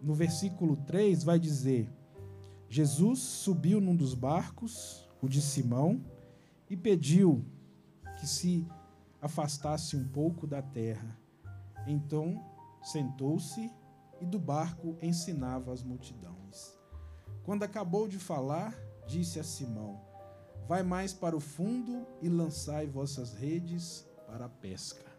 no versículo 3, vai dizer: Jesus subiu num dos barcos, o de Simão, e pediu que se afastasse um pouco da terra. Então sentou-se e do barco ensinava as multidões. Quando acabou de falar, disse a Simão: Vai mais para o fundo e lançai vossas redes para a pesca.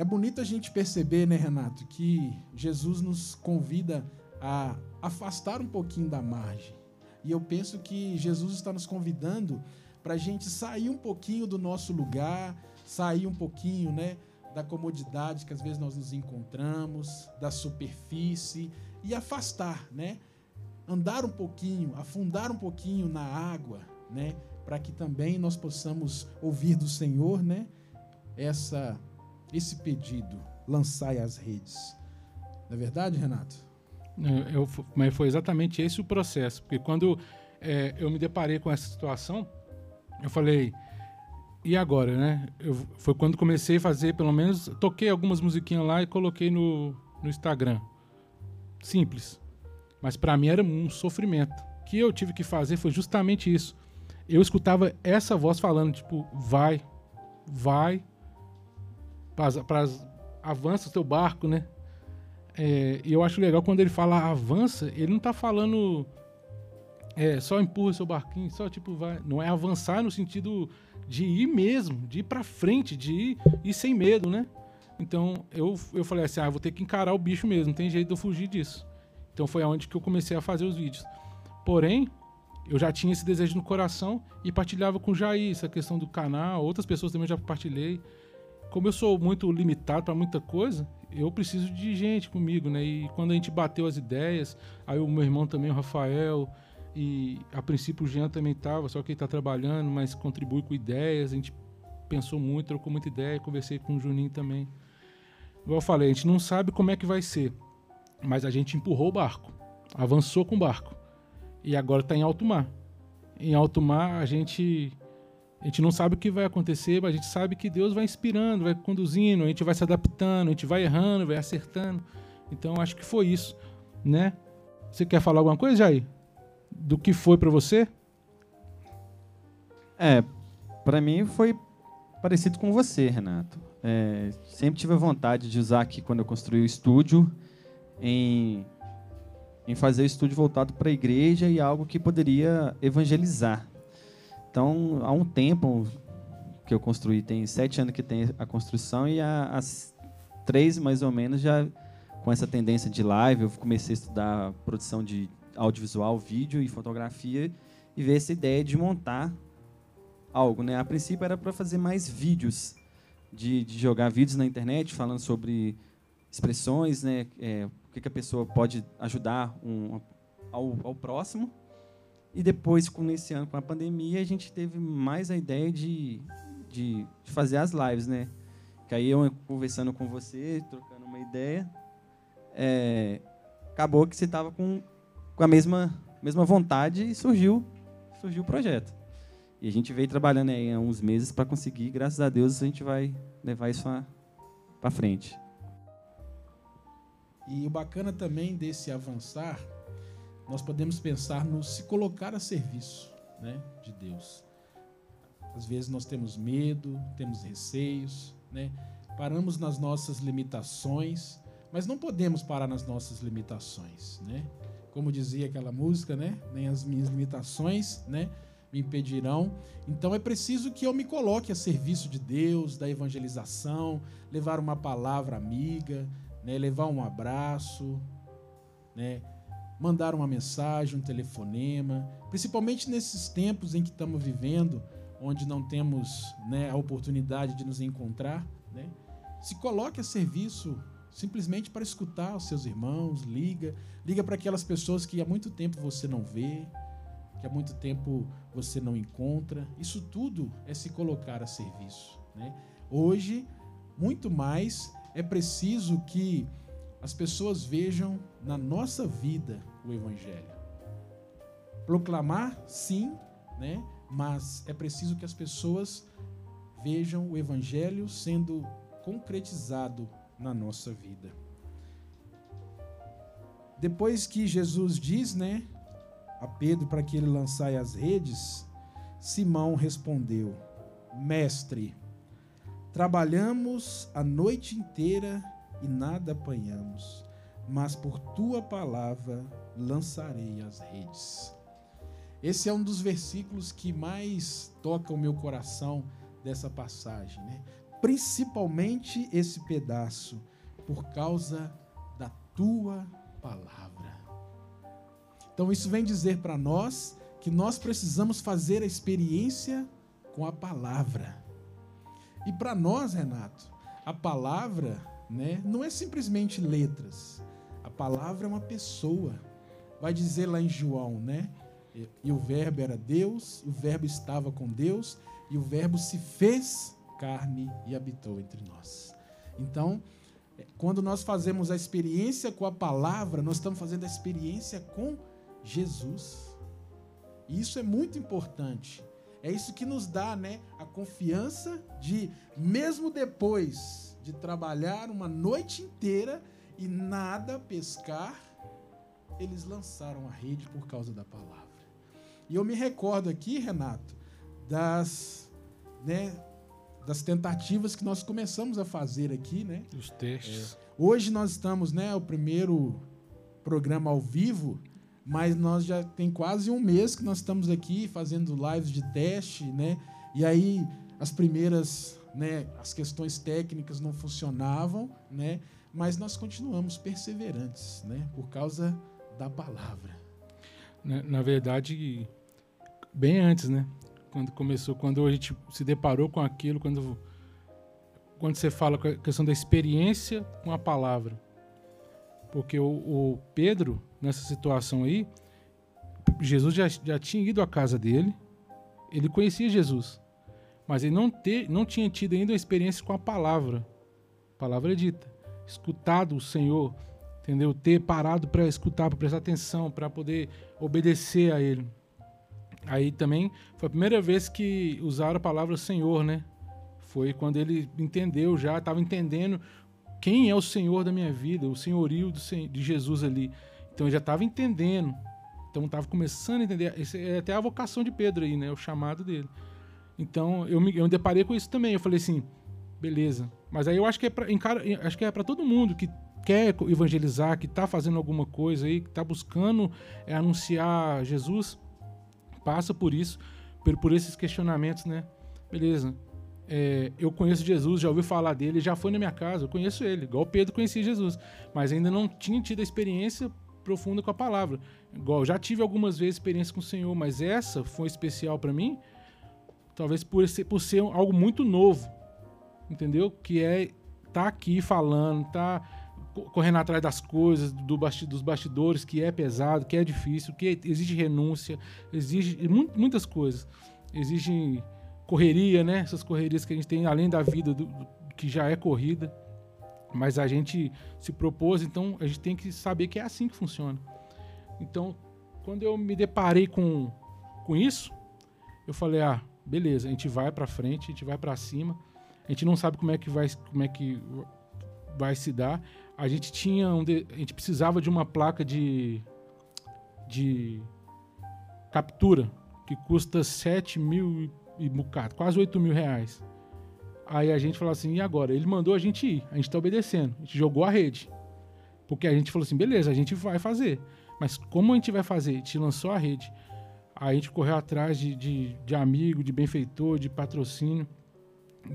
É bonito a gente perceber, né, Renato, que Jesus nos convida a afastar um pouquinho da margem. E eu penso que Jesus está nos convidando para a gente sair um pouquinho do nosso lugar, sair um pouquinho, né, da comodidade que às vezes nós nos encontramos, da superfície e afastar, né? Andar um pouquinho, afundar um pouquinho na água, né? Para que também nós possamos ouvir do Senhor, né? Essa esse pedido, lançai as redes. Não é verdade, Renato? Eu, mas foi exatamente esse o processo, porque quando é, eu me deparei com essa situação, eu falei, e agora, né? Eu, foi quando comecei a fazer, pelo menos, toquei algumas musiquinhas lá e coloquei no, no Instagram. Simples. Mas para mim era um sofrimento. O que eu tive que fazer foi justamente isso. Eu escutava essa voz falando, tipo, vai, vai, para avança o teu barco, né? É, e eu acho legal quando ele fala avança, ele não tá falando é, só empurra seu barquinho, só tipo vai. Não é avançar no sentido de ir mesmo, de ir para frente, de ir, ir, sem medo, né? Então eu, eu falei assim: ah, vou ter que encarar o bicho mesmo, não tem jeito de eu fugir disso. Então foi aonde que eu comecei a fazer os vídeos. Porém, eu já tinha esse desejo no coração e partilhava com o Jair essa questão do canal, outras pessoas também já compartilhei como eu sou muito limitado para muita coisa, eu preciso de gente comigo, né? E quando a gente bateu as ideias, aí o meu irmão também, o Rafael, e a princípio o Jean também estava, só que ele está trabalhando, mas contribui com ideias, a gente pensou muito, trocou muita ideia, conversei com o Juninho também. Igual eu falei, a gente não sabe como é que vai ser, mas a gente empurrou o barco, avançou com o barco, e agora está em alto mar. Em alto mar a gente a gente não sabe o que vai acontecer, mas a gente sabe que Deus vai inspirando, vai conduzindo, a gente vai se adaptando, a gente vai errando, vai acertando. Então acho que foi isso, né? Você quer falar alguma coisa, Jair? Do que foi para você? É, para mim foi parecido com você, Renato. É, sempre tive a vontade de usar aqui quando eu construí o estúdio em, em fazer o estúdio voltado para a igreja e algo que poderia evangelizar então, há um tempo que eu construí, tem sete anos que tem a construção e há, três mais ou menos já com essa tendência de live, eu comecei a estudar produção de audiovisual, vídeo e fotografia e ver essa ideia de montar algo, né? A princípio era para fazer mais vídeos, de, de, jogar vídeos na internet falando sobre expressões, né? É, o que, que a pessoa pode ajudar um, ao, ao próximo e depois, com esse ano, com a pandemia, a gente teve mais a ideia de, de, de fazer as lives, né? Que aí eu conversando com você, trocando uma ideia, é, acabou que você estava com, com a mesma, mesma vontade e surgiu, surgiu o projeto. E a gente veio trabalhando aí há uns meses para conseguir, graças a Deus, a gente vai levar isso para frente. E o bacana também desse avançar nós podemos pensar no se colocar a serviço né, de Deus. Às vezes nós temos medo, temos receios, né? paramos nas nossas limitações, mas não podemos parar nas nossas limitações. Né? Como dizia aquela música, né? nem as minhas limitações né, me impedirão. Então é preciso que eu me coloque a serviço de Deus, da evangelização, levar uma palavra amiga, né, levar um abraço, né, mandar uma mensagem, um telefonema, principalmente nesses tempos em que estamos vivendo, onde não temos né, a oportunidade de nos encontrar, né? se coloque a serviço simplesmente para escutar os seus irmãos, liga, liga para aquelas pessoas que há muito tempo você não vê, que há muito tempo você não encontra. Isso tudo é se colocar a serviço. Né? Hoje, muito mais é preciso que as pessoas vejam na nossa vida o Evangelho. Proclamar, sim, né? mas é preciso que as pessoas vejam o Evangelho sendo concretizado na nossa vida. Depois que Jesus diz, né, a Pedro para que ele lançasse as redes, Simão respondeu: Mestre, trabalhamos a noite inteira e nada apanhamos, mas por tua palavra lançarei as redes. Esse é um dos versículos que mais toca o meu coração dessa passagem, né? Principalmente esse pedaço, por causa da tua palavra. Então isso vem dizer para nós que nós precisamos fazer a experiência com a palavra. E para nós, Renato, a palavra, né, não é simplesmente letras. A palavra é uma pessoa. Vai dizer lá em João, né? E o verbo era Deus, o verbo estava com Deus, e o verbo se fez carne e habitou entre nós. Então, quando nós fazemos a experiência com a palavra, nós estamos fazendo a experiência com Jesus. E isso é muito importante. É isso que nos dá, né, a confiança de mesmo depois de trabalhar uma noite inteira e nada pescar, eles lançaram a rede por causa da palavra. E eu me recordo aqui, Renato, das, né, das tentativas que nós começamos a fazer aqui, né? Os testes. É, hoje nós estamos, né, o primeiro programa ao vivo mas nós já tem quase um mês que nós estamos aqui fazendo lives de teste, né? E aí as primeiras, né, as questões técnicas não funcionavam, né? Mas nós continuamos perseverantes, né? Por causa da palavra. Na, na verdade, bem antes, né? Quando começou, quando a gente se deparou com aquilo, quando quando você fala a questão da experiência com a palavra. Porque o, o Pedro, nessa situação aí, Jesus já, já tinha ido à casa dele, ele conhecia Jesus, mas ele não, ter, não tinha tido ainda uma experiência com a palavra, palavra dita, escutado o Senhor, entendeu? Ter parado para escutar, para prestar atenção, para poder obedecer a Ele. Aí também foi a primeira vez que usaram a palavra Senhor, né? Foi quando ele entendeu já, estava entendendo quem é o Senhor da minha vida, o senhorio de Jesus ali. Então eu já estava entendendo. Então estava começando a entender. Esse é até a vocação de Pedro aí, né? O chamado dele. Então eu me, eu me deparei com isso também. Eu falei assim, beleza. Mas aí eu acho que é para acho que é para todo mundo que quer evangelizar, que está fazendo alguma coisa aí, que está buscando é, anunciar Jesus, passa por isso, por, por esses questionamentos, né? Beleza. É, eu conheço Jesus, já ouvi falar dele, já foi na minha casa, eu conheço ele, igual Pedro conhecia Jesus, mas ainda não tinha tido a experiência profunda com a palavra. Igual, já tive algumas vezes experiência com o Senhor, mas essa foi especial para mim, talvez por ser, por ser algo muito novo, entendeu? Que é tá aqui falando, tá correndo atrás das coisas, do basti dos bastidores, que é pesado, que é difícil, que exige renúncia, exige muitas coisas. Exige correria, né? Essas correrias que a gente tem além da vida do, do, que já é corrida mas a gente se propôs, então a gente tem que saber que é assim que funciona. Então, quando eu me deparei com, com isso, eu falei: ah, beleza, a gente vai para frente, a gente vai para cima. A gente não sabe como é que vai, como é que vai se dar. A gente tinha um de, a gente precisava de uma placa de de captura que custa 7 mil e bocado, quase 8 mil reais. Aí a gente falou assim, e agora? Ele mandou a gente ir, a gente está obedecendo. A gente jogou a rede. Porque a gente falou assim, beleza, a gente vai fazer. Mas como a gente vai fazer? A gente lançou a rede. Aí a gente correu atrás de, de, de amigo, de benfeitor, de patrocínio.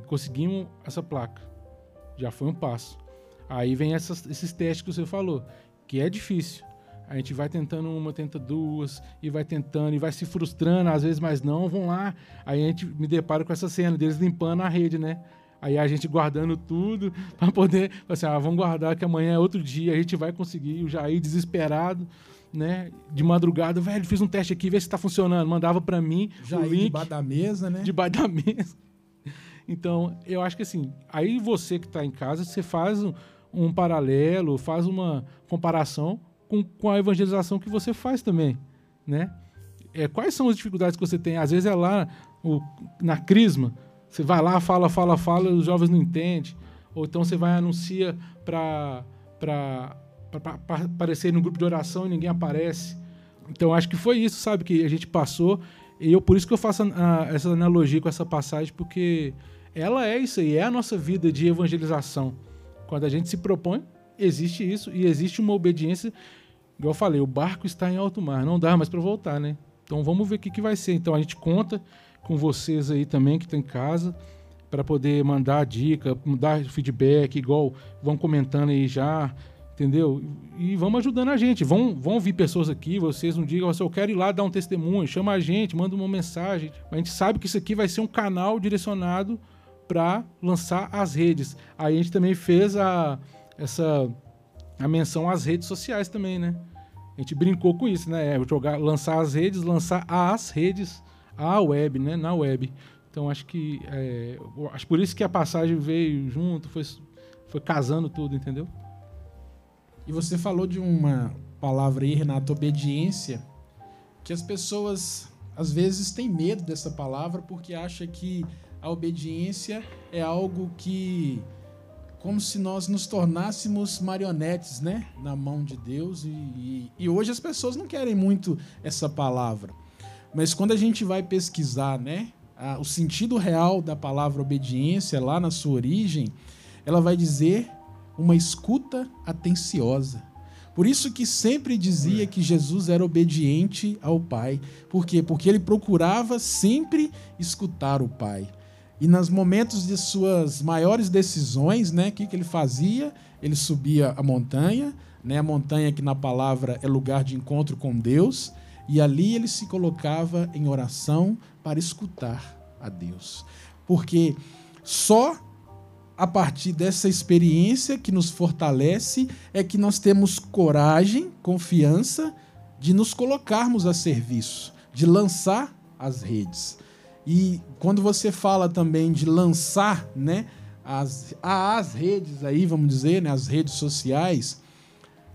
Conseguimos essa placa. Já foi um passo. Aí vem essas, esses testes que você falou, que é difícil. A gente vai tentando uma, tenta duas, e vai tentando, e vai se frustrando, às vezes, mas não, vão lá. Aí a gente me depara com essa cena deles limpando a rede, né? Aí a gente guardando tudo para poder, assim, ah, vamos guardar que amanhã é outro dia, a gente vai conseguir. O Jair desesperado, né? De madrugada, velho, fiz um teste aqui, vê se tá funcionando. Mandava para mim Jair o link. Debaixo da mesa, né? Debaixo da mesa. Então, eu acho que assim, aí você que está em casa, você faz um, um paralelo, faz uma comparação com, com a evangelização que você faz também, né? É, quais são as dificuldades que você tem? Às vezes é lá o, na crisma, você vai lá, fala, fala, fala, os jovens não entendem. Ou então você vai anuncia para aparecer no grupo de oração e ninguém aparece. Então acho que foi isso, sabe, que a gente passou. E eu por isso que eu faço a, a, essa analogia com essa passagem, porque ela é isso aí, é a nossa vida de evangelização. Quando a gente se propõe, existe isso e existe uma obediência. Igual eu falei, o barco está em alto mar, não dá mais para voltar, né? Então vamos ver o que, que vai ser. Então a gente conta com vocês aí também que estão em casa para poder mandar dica, dar feedback, igual vão comentando aí já, entendeu? E vamos ajudando a gente. Vão, vão vir pessoas aqui, vocês um dia, eu quero ir lá dar um testemunho, chama a gente, manda uma mensagem. A gente sabe que isso aqui vai ser um canal direcionado para lançar as redes. Aí a gente também fez a, essa a menção às redes sociais também, né? A gente brincou com isso, né? É, jogar, lançar as redes, lançar as redes, a web, né? Na web. Então acho que é, acho por isso que a passagem veio junto, foi, foi casando tudo, entendeu? E você falou de uma palavra aí, Renato, obediência, que as pessoas às vezes têm medo dessa palavra porque acha que a obediência é algo que como se nós nos tornássemos marionetes, né, na mão de Deus e, e, e hoje as pessoas não querem muito essa palavra. Mas quando a gente vai pesquisar, né, a, o sentido real da palavra obediência lá na sua origem, ela vai dizer uma escuta atenciosa. Por isso que sempre dizia que Jesus era obediente ao Pai. Por quê? Porque ele procurava sempre escutar o Pai. E nos momentos de suas maiores decisões, né, o que, que ele fazia? Ele subia a montanha, né, a montanha que na palavra é lugar de encontro com Deus, e ali ele se colocava em oração para escutar a Deus. Porque só a partir dessa experiência que nos fortalece é que nós temos coragem, confiança de nos colocarmos a serviço, de lançar as redes. E quando você fala também de lançar, né, as, as redes aí, vamos dizer, né, as redes sociais,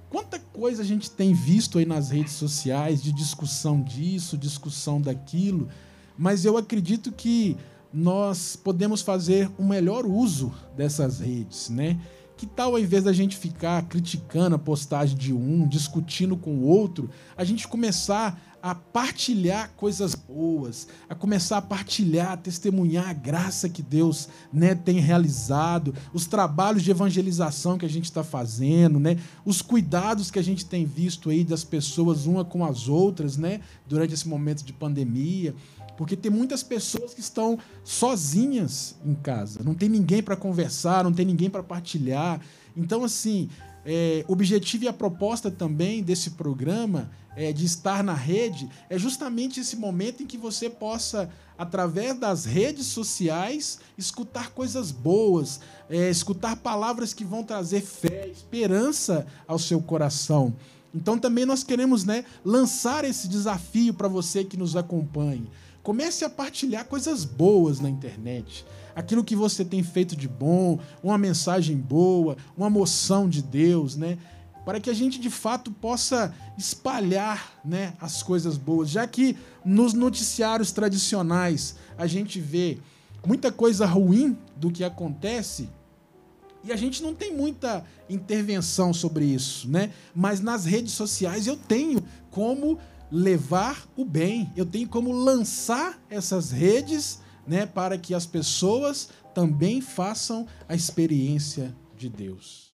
quanta coisa a gente tem visto aí nas redes sociais de discussão disso, discussão daquilo, mas eu acredito que nós podemos fazer um melhor uso dessas redes, né? Que tal, ao invés da gente ficar criticando a postagem de um, discutindo com o outro, a gente começar a partilhar coisas boas, a começar a partilhar, a testemunhar a graça que Deus né, tem realizado, os trabalhos de evangelização que a gente está fazendo, né, os cuidados que a gente tem visto aí das pessoas uma com as outras, né, durante esse momento de pandemia. Porque tem muitas pessoas que estão sozinhas em casa, não tem ninguém para conversar, não tem ninguém para partilhar. Então, assim, é, o objetivo e a proposta também desse programa é, de estar na rede é justamente esse momento em que você possa, através das redes sociais, escutar coisas boas, é, escutar palavras que vão trazer fé, esperança ao seu coração. Então também nós queremos né, lançar esse desafio para você que nos acompanhe. Comece a partilhar coisas boas na internet. Aquilo que você tem feito de bom, uma mensagem boa, uma moção de Deus, né? Para que a gente de fato possa espalhar né, as coisas boas. Já que nos noticiários tradicionais a gente vê muita coisa ruim do que acontece, e a gente não tem muita intervenção sobre isso, né? Mas nas redes sociais eu tenho como levar o bem. Eu tenho como lançar essas redes né, para que as pessoas também façam a experiência de Deus.